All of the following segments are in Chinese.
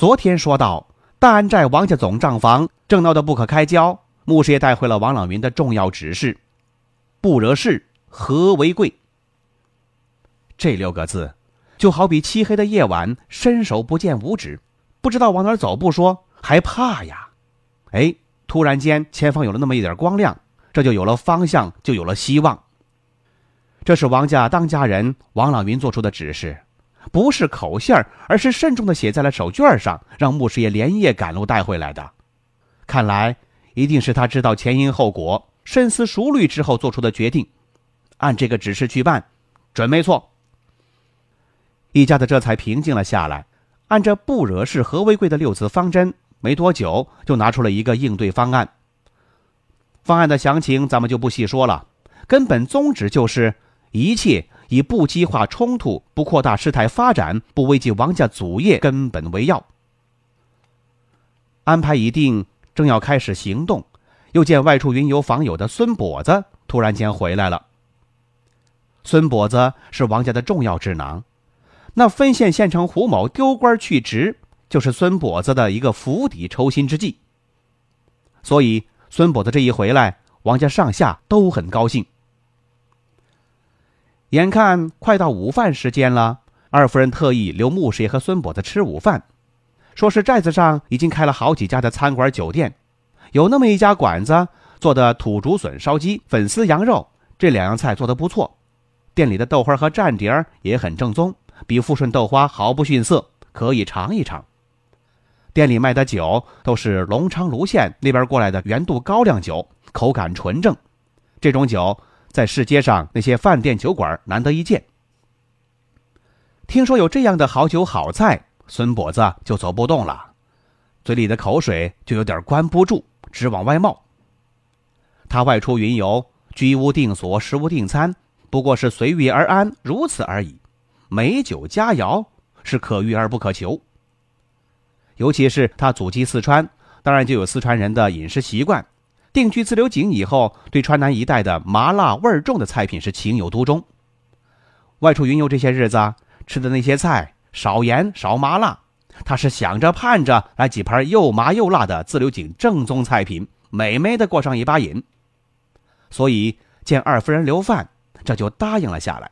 昨天说到，大安寨王家总账房正闹得不可开交，牧师也带回了王朗云的重要指示：“不惹事，和为贵。”这六个字，就好比漆黑的夜晚，伸手不见五指，不知道往哪儿走，不说还怕呀。哎，突然间前方有了那么一点光亮，这就有了方向，就有了希望。这是王家当家人王朗云做出的指示。不是口信儿，而是慎重的写在了手绢上，让穆师爷连夜赶路带回来的。看来一定是他知道前因后果，深思熟虑之后做出的决定，按这个指示去办，准没错。一家子这才平静了下来，按着“不惹事，和为贵”的六字方针，没多久就拿出了一个应对方案。方案的详情咱们就不细说了，根本宗旨就是一切。以不激化冲突、不扩大事态发展、不危及王家祖业根本为要。安排已定，正要开始行动，又见外出云游访友的孙跛子突然间回来了。孙跛子是王家的重要智囊，那分县县城胡某丢官去职，就是孙跛子的一个釜底抽薪之计。所以孙跛子这一回来，王家上下都很高兴。眼看快到午饭时间了，二夫人特意留穆师爷和孙跛子吃午饭，说是寨子上已经开了好几家的餐馆酒店，有那么一家馆子做的土竹笋烧鸡、粉丝羊肉这两样菜做的不错，店里的豆花和蘸碟也很正宗，比富顺豆花毫不逊色，可以尝一尝。店里卖的酒都是隆昌卢县那边过来的原度高粱酒，口感纯正，这种酒。在市街上那些饭店酒馆难得一见。听说有这样的好酒好菜，孙跛子就走不动了，嘴里的口水就有点关不住，直往外冒。他外出云游，居无定所，食无定餐，不过是随遇而安，如此而已。美酒佳肴是可遇而不可求。尤其是他祖籍四川，当然就有四川人的饮食习惯。定居自流井以后，对川南一带的麻辣味重的菜品是情有独钟。外出云游这些日子，吃的那些菜少盐少麻辣，他是想着盼着来几盘又麻又辣的自流井正宗菜品，美美的过上一把瘾。所以见二夫人留饭，这就答应了下来。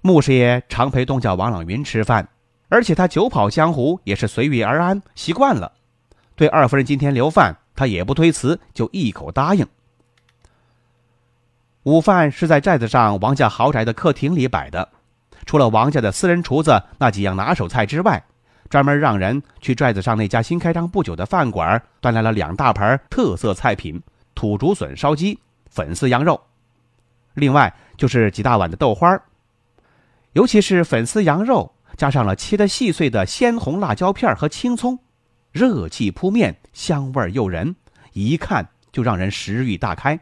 穆师爷常陪东家王朗云吃饭，而且他久跑江湖，也是随遇而安，习惯了。对二夫人今天留饭。他也不推辞，就一口答应。午饭是在寨子上王家豪宅的客厅里摆的，除了王家的私人厨子那几样拿手菜之外，专门让人去寨子上那家新开张不久的饭馆端来了两大盘特色菜品：土竹笋烧鸡、粉丝羊肉。另外就是几大碗的豆花，尤其是粉丝羊肉，加上了切得细碎的鲜红辣椒片和青葱。热气扑面，香味诱人，一看就让人食欲大开。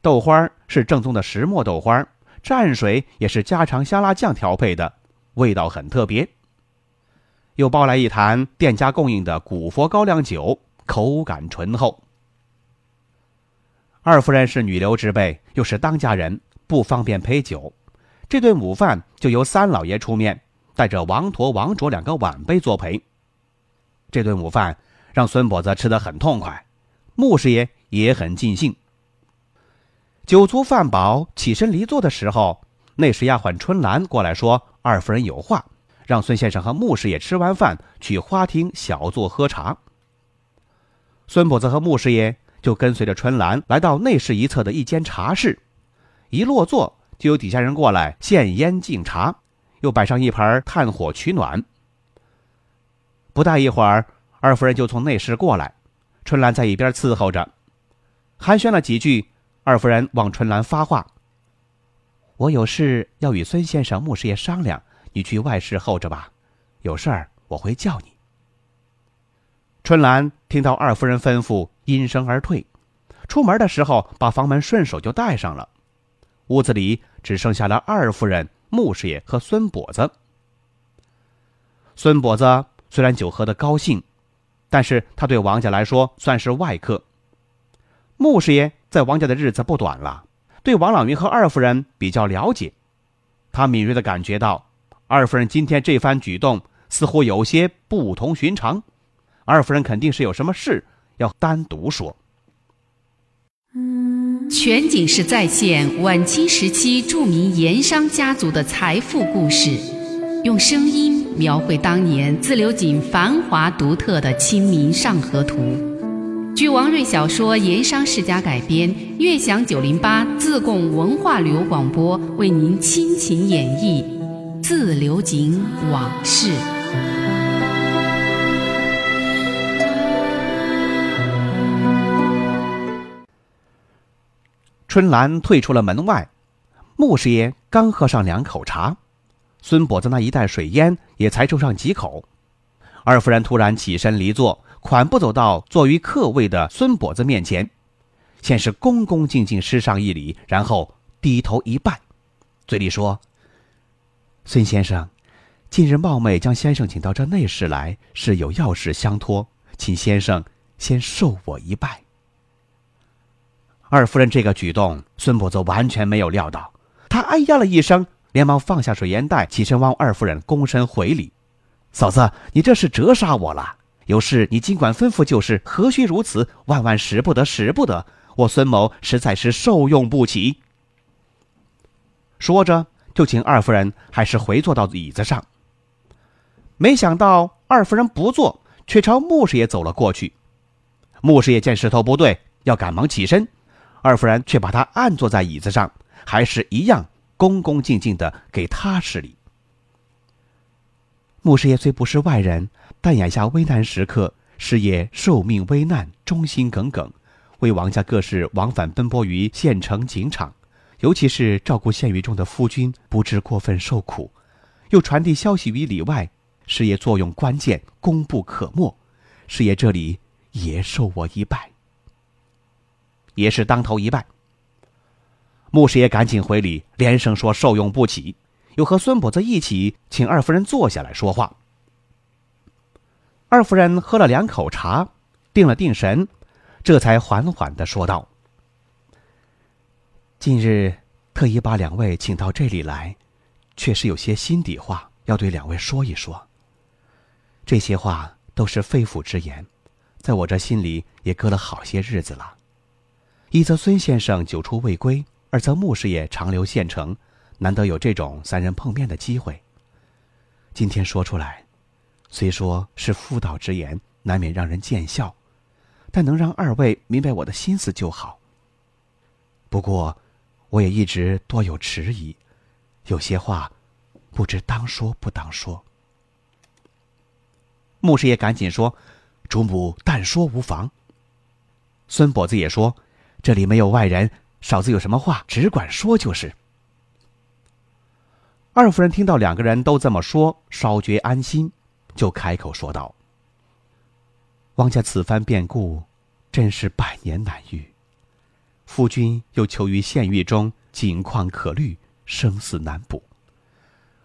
豆花是正宗的石磨豆花，蘸水也是家常香辣酱调配的，味道很特别。又包来一坛店家供应的古佛高粱酒，口感醇厚。二夫人是女流之辈，又是当家人，不方便陪酒，这顿午饭就由三老爷出面，带着王驼、王卓两个晚辈作陪。这顿午饭让孙跛子吃得很痛快，穆师爷也很尽兴。酒足饭饱，起身离座的时候，内侍丫鬟春兰过来说：“二夫人有话，让孙先生和穆师爷吃完饭去花厅小坐喝茶。”孙跛子和穆师爷就跟随着春兰来到内室一侧的一间茶室，一落座就有底下人过来献烟敬茶，又摆上一盘炭火取暖。不大一会儿，二夫人就从内室过来，春兰在一边伺候着，寒暄了几句。二夫人望春兰发话：“我有事要与孙先生、穆师爷商量，你去外室候着吧。有事儿我会叫你。”春兰听到二夫人吩咐，应声而退。出门的时候，把房门顺手就带上了。屋子里只剩下了二夫人、穆师爷和孙跛子。孙跛子虽然酒喝得高兴，但是他对王家来说算是外客。穆师爷在王家的日子不短了，对王朗云和二夫人比较了解。他敏锐的感觉到，二夫人今天这番举动似乎有些不同寻常。二夫人肯定是有什么事要单独说。全景式再现晚清时期著名盐商家族的财富故事，用声音描绘当年自流井繁华独特的《清明上河图》。据王瑞小说《盐商世家》改编，悦享九零八自贡文化旅游广播为您倾情演绎《自流井往事》。春兰退出了门外，穆师爷刚喝上两口茶，孙跛子那一袋水烟也才抽上几口。二夫人突然起身离座，款步走到坐于客位的孙跛子面前，先是恭恭敬敬施上一礼，然后低头一拜，嘴里说：“孙先生，近日冒昧将先生请到这内室来，是有要事相托，请先生先受我一拜。”二夫人这个举动，孙跛子完全没有料到。他哎呀了一声，连忙放下水烟袋，起身望二夫人躬身回礼：“嫂子，你这是折杀我了！有事你尽管吩咐就是，何须如此？万万使不得，使不得！我孙某实在是受用不起。”说着，就请二夫人还是回坐到椅子上。没想到二夫人不坐，却朝穆师爷走了过去。穆师爷见势头不对，要赶忙起身。二夫人却把他按坐在椅子上，还是一样恭恭敬敬的给他施礼。穆师爷虽不是外人，但眼下危难时刻，师爷受命危难，忠心耿耿，为王家各事往返奔波于县城警场，尤其是照顾县狱中的夫君，不致过分受苦，又传递消息于里外，师爷作用关键，功不可没。师爷这里也受我一拜。也是当头一拜。穆师爷赶紧回礼，连声说受用不起，又和孙跛子一起请二夫人坐下来说话。二夫人喝了两口茶，定了定神，这才缓缓的说道：“近日特意把两位请到这里来，确实有些心底话要对两位说一说。这些话都是肺腑之言，在我这心里也搁了好些日子了。”一则孙先生久出未归，二则穆师爷长留县城，难得有这种三人碰面的机会。今天说出来，虽说是妇道之言，难免让人见笑，但能让二位明白我的心思就好。不过，我也一直多有迟疑，有些话不知当说不当说。穆师爷赶紧说：“主母但说无妨。”孙跛子也说。这里没有外人，嫂子有什么话只管说就是。二夫人听到两个人都这么说，稍觉安心，就开口说道：“王家此番变故，真是百年难遇。夫君又囚于县狱中，境况可虑，生死难卜。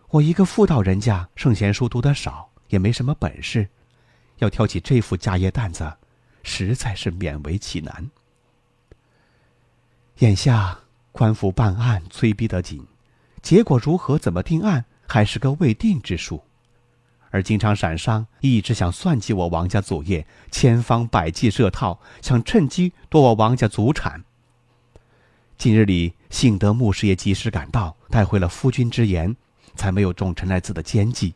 我一个妇道人家，圣贤书读得少，也没什么本事，要挑起这副家业担子，实在是勉为其难。”眼下官府办案催逼得紧，结果如何怎么定案还是个未定之数。而经常闪商一直想算计我王家祖业，千方百计设套，想趁机夺我王家祖产。近日里幸得穆师爷及时赶到，带回了夫君之言，才没有中陈来子的奸计，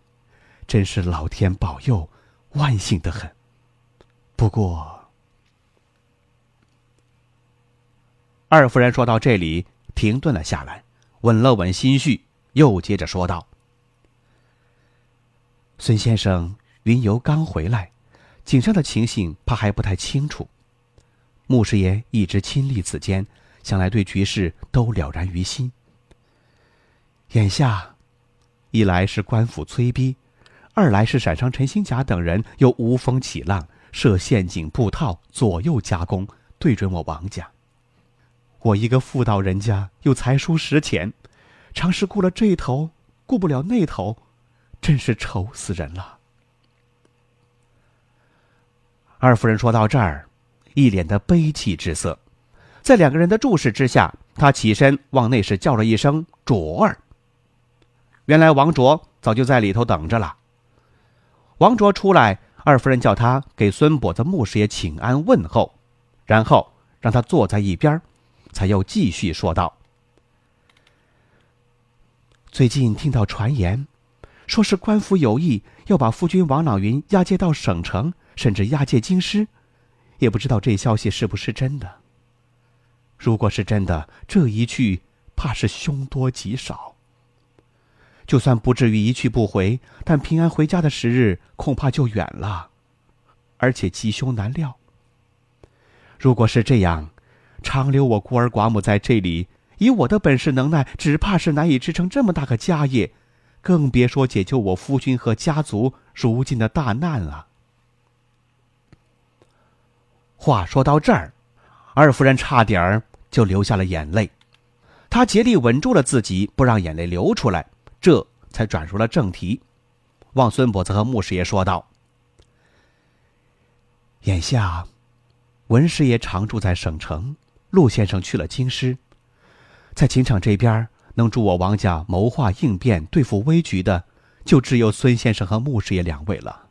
真是老天保佑，万幸的很。不过。二夫人说到这里，停顿了下来，稳了稳心绪，又接着说道：“孙先生云游刚回来，井上的情形怕还不太清楚。穆师爷一直亲历此间，想来对局势都了然于心。眼下，一来是官府催逼，二来是陕上陈新甲等人又无风起浪，设陷阱布套，左右夹攻，对准我王家。我一个妇道人家，又才疏识浅，常是顾了这头，顾不了那头，真是愁死人了。二夫人说到这儿，一脸的悲戚之色，在两个人的注视之下，她起身往内室叫了一声“卓儿”。原来王卓早就在里头等着了。王卓出来，二夫人叫他给孙跛子穆师爷请安问候，然后让他坐在一边。才又继续说道：“最近听到传言，说是官府有意要把夫君王朗云押解到省城，甚至押解京师，也不知道这消息是不是真的。如果是真的，这一去怕是凶多吉少。就算不至于一去不回，但平安回家的时日恐怕就远了，而且吉凶难料。如果是这样。”长留我孤儿寡母在这里，以我的本事能耐，只怕是难以支撑这么大个家业，更别说解救我夫君和家族如今的大难了。话说到这儿，二夫人差点儿就流下了眼泪，她竭力稳住了自己，不让眼泪流出来，这才转入了正题，望孙伯子和穆师爷说道：“眼下，文师爷常住在省城。”陆先生去了京师，在秦场这边能助我王家谋划应变、对付危局的，就只有孙先生和穆师爷两位了。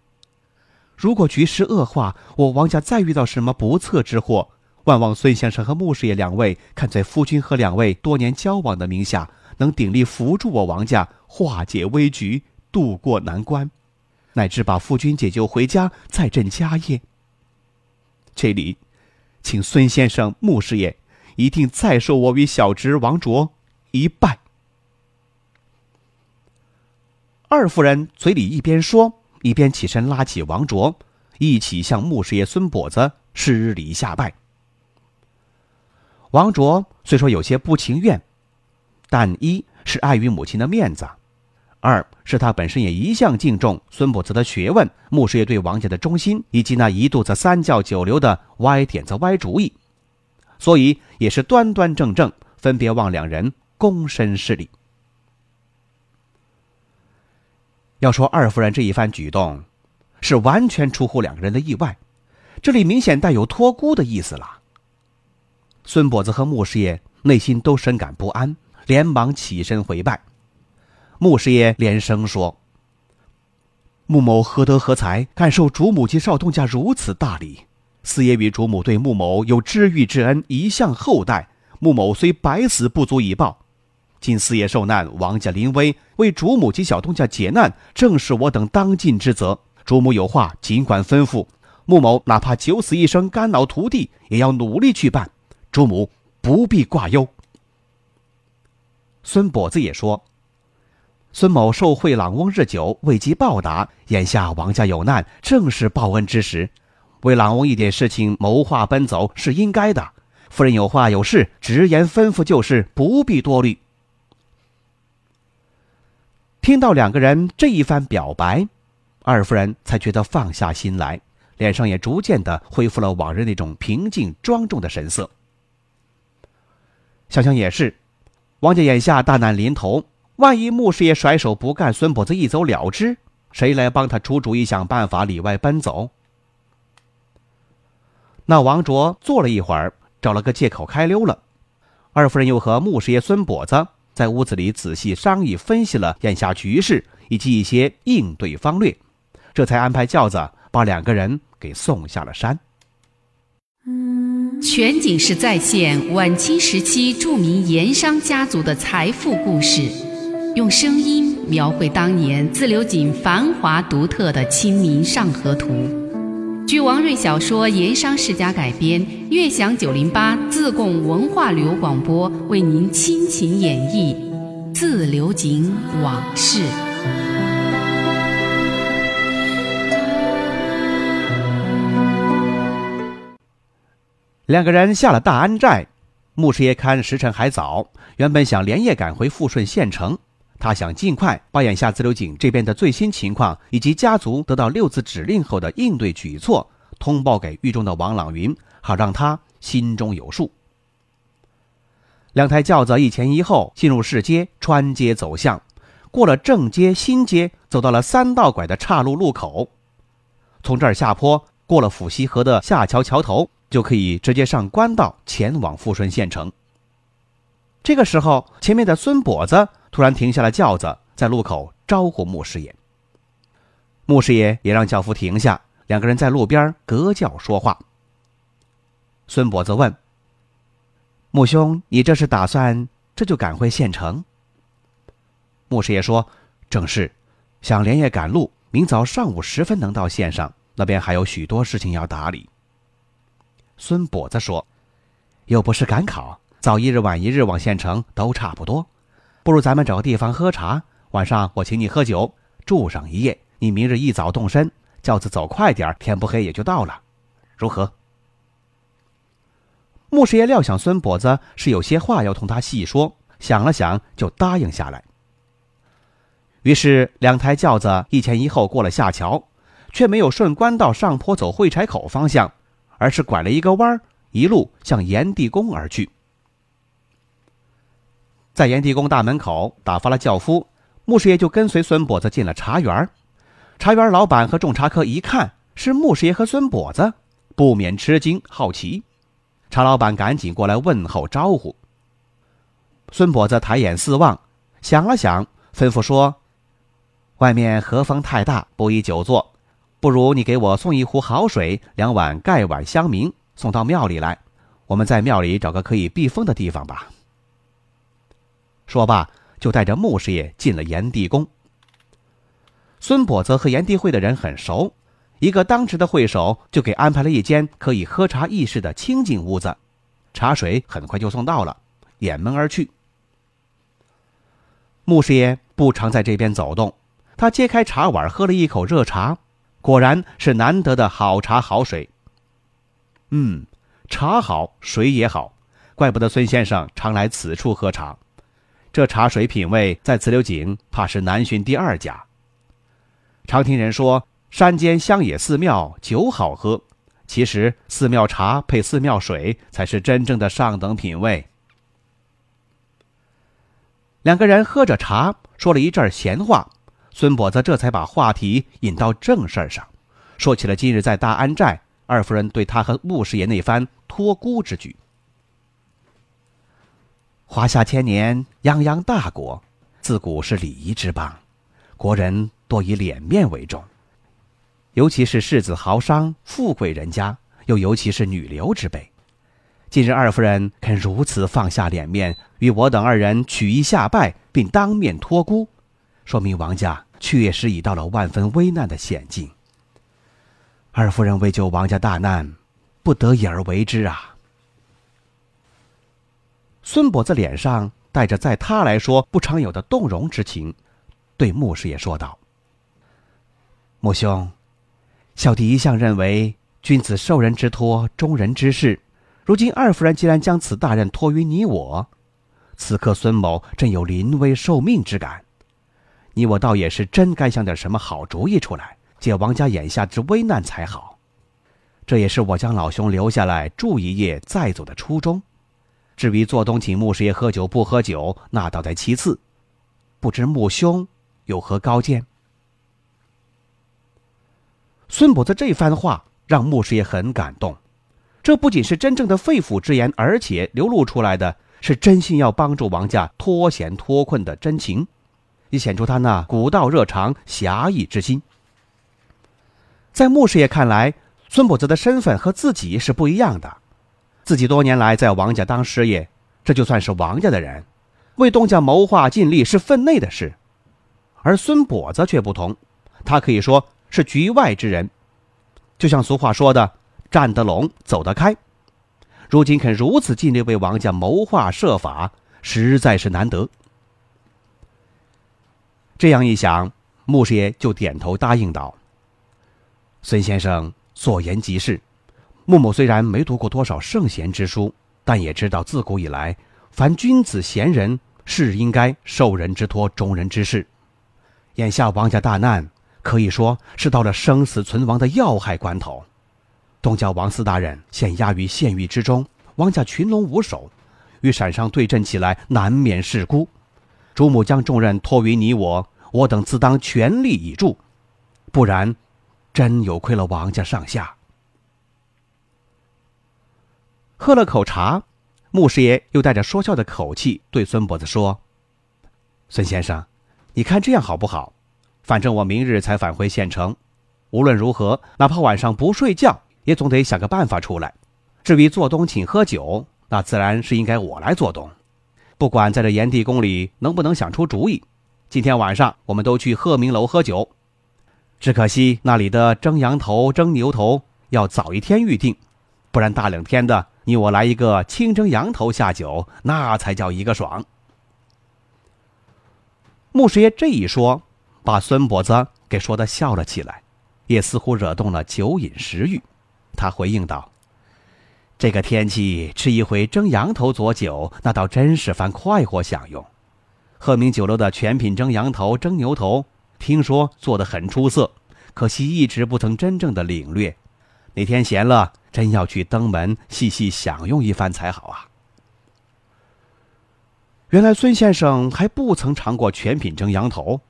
如果局势恶化，我王家再遇到什么不测之祸，万望孙先生和穆师爷两位看在夫君和两位多年交往的名下，能鼎力扶助我王家化解危局、渡过难关，乃至把夫君解救回家，再振家业。这里。请孙先生、穆师爷一定再受我与小侄王卓一拜。二夫人嘴里一边说，一边起身拉起王卓，一起向穆师爷孙跛子施礼下拜。王卓虽说有些不情愿，但一是碍于母亲的面子。二是他本身也一向敬重孙跛子的学问，穆师爷对王家的忠心，以及那一肚子三教九流的歪点子、歪主意，所以也是端端正正，分别望两人躬身施礼。要说二夫人这一番举动，是完全出乎两个人的意外，这里明显带有托孤的意思了。孙跛子和穆师爷内心都深感不安，连忙起身回拜。穆师爷连声说：“穆某何德何才，敢受主母及少东家如此大礼？四爷与主母对穆某有知遇之恩，一向厚待。穆某虽百死不足以报。今四爷受难，王家临危，为主母及小东家解难，正是我等当尽之责。主母有话尽管吩咐，穆某哪怕九死一生、肝脑涂地，也要努力去办。主母不必挂忧。”孙跛子也说。孙某受贿朗翁日久，未及报答。眼下王家有难，正是报恩之时，为朗翁一点事情谋划奔走是应该的。夫人有话有事，直言吩咐就是，不必多虑。听到两个人这一番表白，二夫人才觉得放下心来，脸上也逐渐的恢复了往日那种平静庄重的神色。想想也是，王家眼下大难临头。万一穆师爷甩手不干，孙跛子一走了之，谁来帮他出主意、想办法里外奔走？那王卓坐了一会儿，找了个借口开溜了。二夫人又和穆师爷孙跛子在屋子里仔细商议分析了眼下局势以及一些应对方略，这才安排轿子把两个人给送下了山。全景式再现晚清时期著名盐商家族的财富故事。用声音描绘当年自流井繁华独特的《清明上河图》，据王瑞小说《盐商世家》改编，悦享九零八自贡文化旅游广播为您倾情演绎《自流井往事》。两个人下了大安寨，穆师爷看时辰还早，原本想连夜赶回富顺县城。他想尽快把眼下自流井这边的最新情况，以及家族得到六字指令后的应对举措，通报给狱中的王朗云，好让他心中有数。两台轿子一前一后进入市街，穿街走巷，过了正街、新街，走到了三道拐的岔路路口。从这儿下坡，过了府西河的下桥桥头，就可以直接上官道前往富顺县城。这个时候，前面的孙跛子突然停下了轿子，在路口招呼穆师爷。穆师爷也让轿夫停下，两个人在路边隔轿说话。孙跛子问：“穆兄，你这是打算这就赶回县城？”穆师爷说：“正是，想连夜赶路，明早上午时分能到县上，那边还有许多事情要打理。”孙跛子说：“又不是赶考。”早一日晚一日往县城都差不多，不如咱们找个地方喝茶。晚上我请你喝酒，住上一夜。你明日一早动身，轿子走快点，天不黑也就到了，如何？穆师爷料想孙跛子是有些话要同他细说，想了想就答应下来。于是两台轿子一前一后过了下桥，却没有顺官道上坡走会柴口方向，而是拐了一个弯，一路向炎帝宫而去。在炎帝宫大门口打发了轿夫，穆师爷就跟随孙跛子进了茶园。茶园老板和众茶客一看是穆师爷和孙跛子，不免吃惊好奇。茶老板赶紧过来问候招呼。孙跛子抬眼四望，想了想，吩咐说：“外面和风太大，不宜久坐，不如你给我送一壶好水，两碗盖碗香茗，送到庙里来。我们在庙里找个可以避风的地方吧。”说罢，就带着穆师爷进了炎帝宫。孙跛子和炎帝会的人很熟，一个当值的会首就给安排了一间可以喝茶议事的清静屋子，茶水很快就送到了，掩门而去。穆师爷不常在这边走动，他揭开茶碗，喝了一口热茶，果然是难得的好茶好水。嗯，茶好，水也好，怪不得孙先生常来此处喝茶。这茶水品味在自流井怕是难寻第二家。常听人说山间乡野寺庙酒好喝，其实寺庙茶配寺庙水才是真正的上等品味。两个人喝着茶，说了一阵闲话，孙跛子这才把话题引到正事上，说起了今日在大安寨二夫人对他和穆师爷那番托孤之举。华夏千年，泱泱大国，自古是礼仪之邦，国人多以脸面为重，尤其是世子豪商、富贵人家，又尤其是女流之辈。今日二夫人肯如此放下脸面，与我等二人取意下拜，并当面托孤，说明王家确实已到了万分危难的险境。二夫人为救王家大难，不得已而为之啊。孙跛子脸上带着在他来说不常有的动容之情，对穆师爷说道：“穆兄，小弟一向认为君子受人之托，忠人之事。如今二夫人既然将此大任托于你我，此刻孙某真有临危受命之感。你我倒也是真该想点什么好主意出来，解王家眼下之危难才好。这也是我将老兄留下来住一夜再走的初衷。”至于做东请穆师爷喝酒不喝酒，那倒在其次。不知穆兄有何高见？孙跛子这番话让穆师爷很感动，这不仅是真正的肺腑之言，而且流露出来的是真心要帮助王家脱险脱困的真情，也显出他那古道热肠、侠义之心。在穆师爷看来，孙跛子的身份和自己是不一样的。自己多年来在王家当师爷，这就算是王家的人，为东家谋划尽力是分内的事。而孙跛子却不同，他可以说是局外之人。就像俗话说的“站得拢，走得开”，如今肯如此尽力为王家谋划设法，实在是难得。这样一想，穆师爷就点头答应道：“孙先生所言极是。”穆某虽然没读过多少圣贤之书，但也知道自古以来，凡君子贤人是应该受人之托，忠人之事。眼下王家大难，可以说是到了生死存亡的要害关头。东郊王四大人现压于县狱之中，王家群龙无首，与陕商对阵起来，难免事孤。主母将重任托于你我，我等自当全力以助，不然，真有亏了王家上下。喝了口茶，穆师爷又带着说笑的口气对孙伯子说：“孙先生，你看这样好不好？反正我明日才返回县城，无论如何，哪怕晚上不睡觉，也总得想个办法出来。至于做东请喝酒，那自然是应该我来做东。不管在这炎帝宫里能不能想出主意，今天晚上我们都去鹤鸣楼喝酒。只可惜那里的蒸羊头、蒸牛头要早一天预定，不然大冷天的。”你我来一个清蒸羊头下酒，那才叫一个爽。穆师爷这一说，把孙跛子给说的笑了起来，也似乎惹动了酒瘾食欲。他回应道：“这个天气吃一回蒸羊头佐酒，那倒真是番快活享用。鹤鸣酒楼的全品蒸羊头、蒸牛头，听说做的很出色，可惜一直不曾真正的领略。哪天闲了。”真要去登门细细享用一番才好啊！原来孙先生还不曾尝过全品蒸羊头，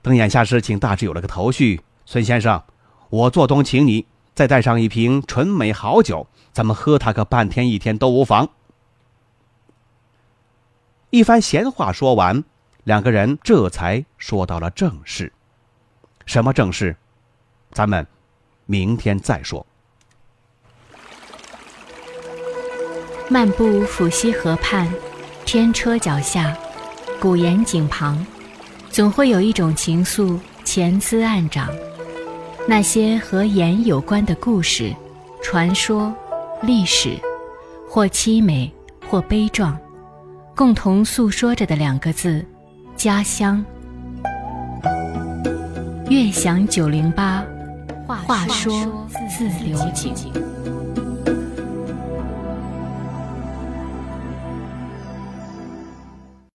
等眼下事情大致有了个头绪，孙先生，我做东请你，再带上一瓶纯美好酒，咱们喝它个半天一天都无妨。一番闲话说完，两个人这才说到了正事。什么正事？咱们明天再说。漫步抚溪河畔，天车脚下，古岩井旁，总会有一种情愫潜滋暗长。那些和盐有关的故事、传说、历史，或凄美，或悲壮，共同诉说着的两个字：家乡。悦享九零八，话说自流井。